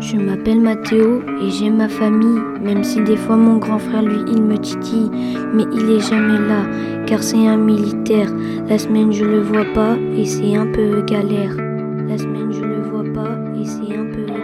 Je m'appelle Mathéo et j'aime ma famille, même si des fois mon grand frère lui il me titille, mais il est jamais là, car c'est un militaire. La semaine je le vois pas et c'est un peu galère. La semaine je le vois pas et c'est un peu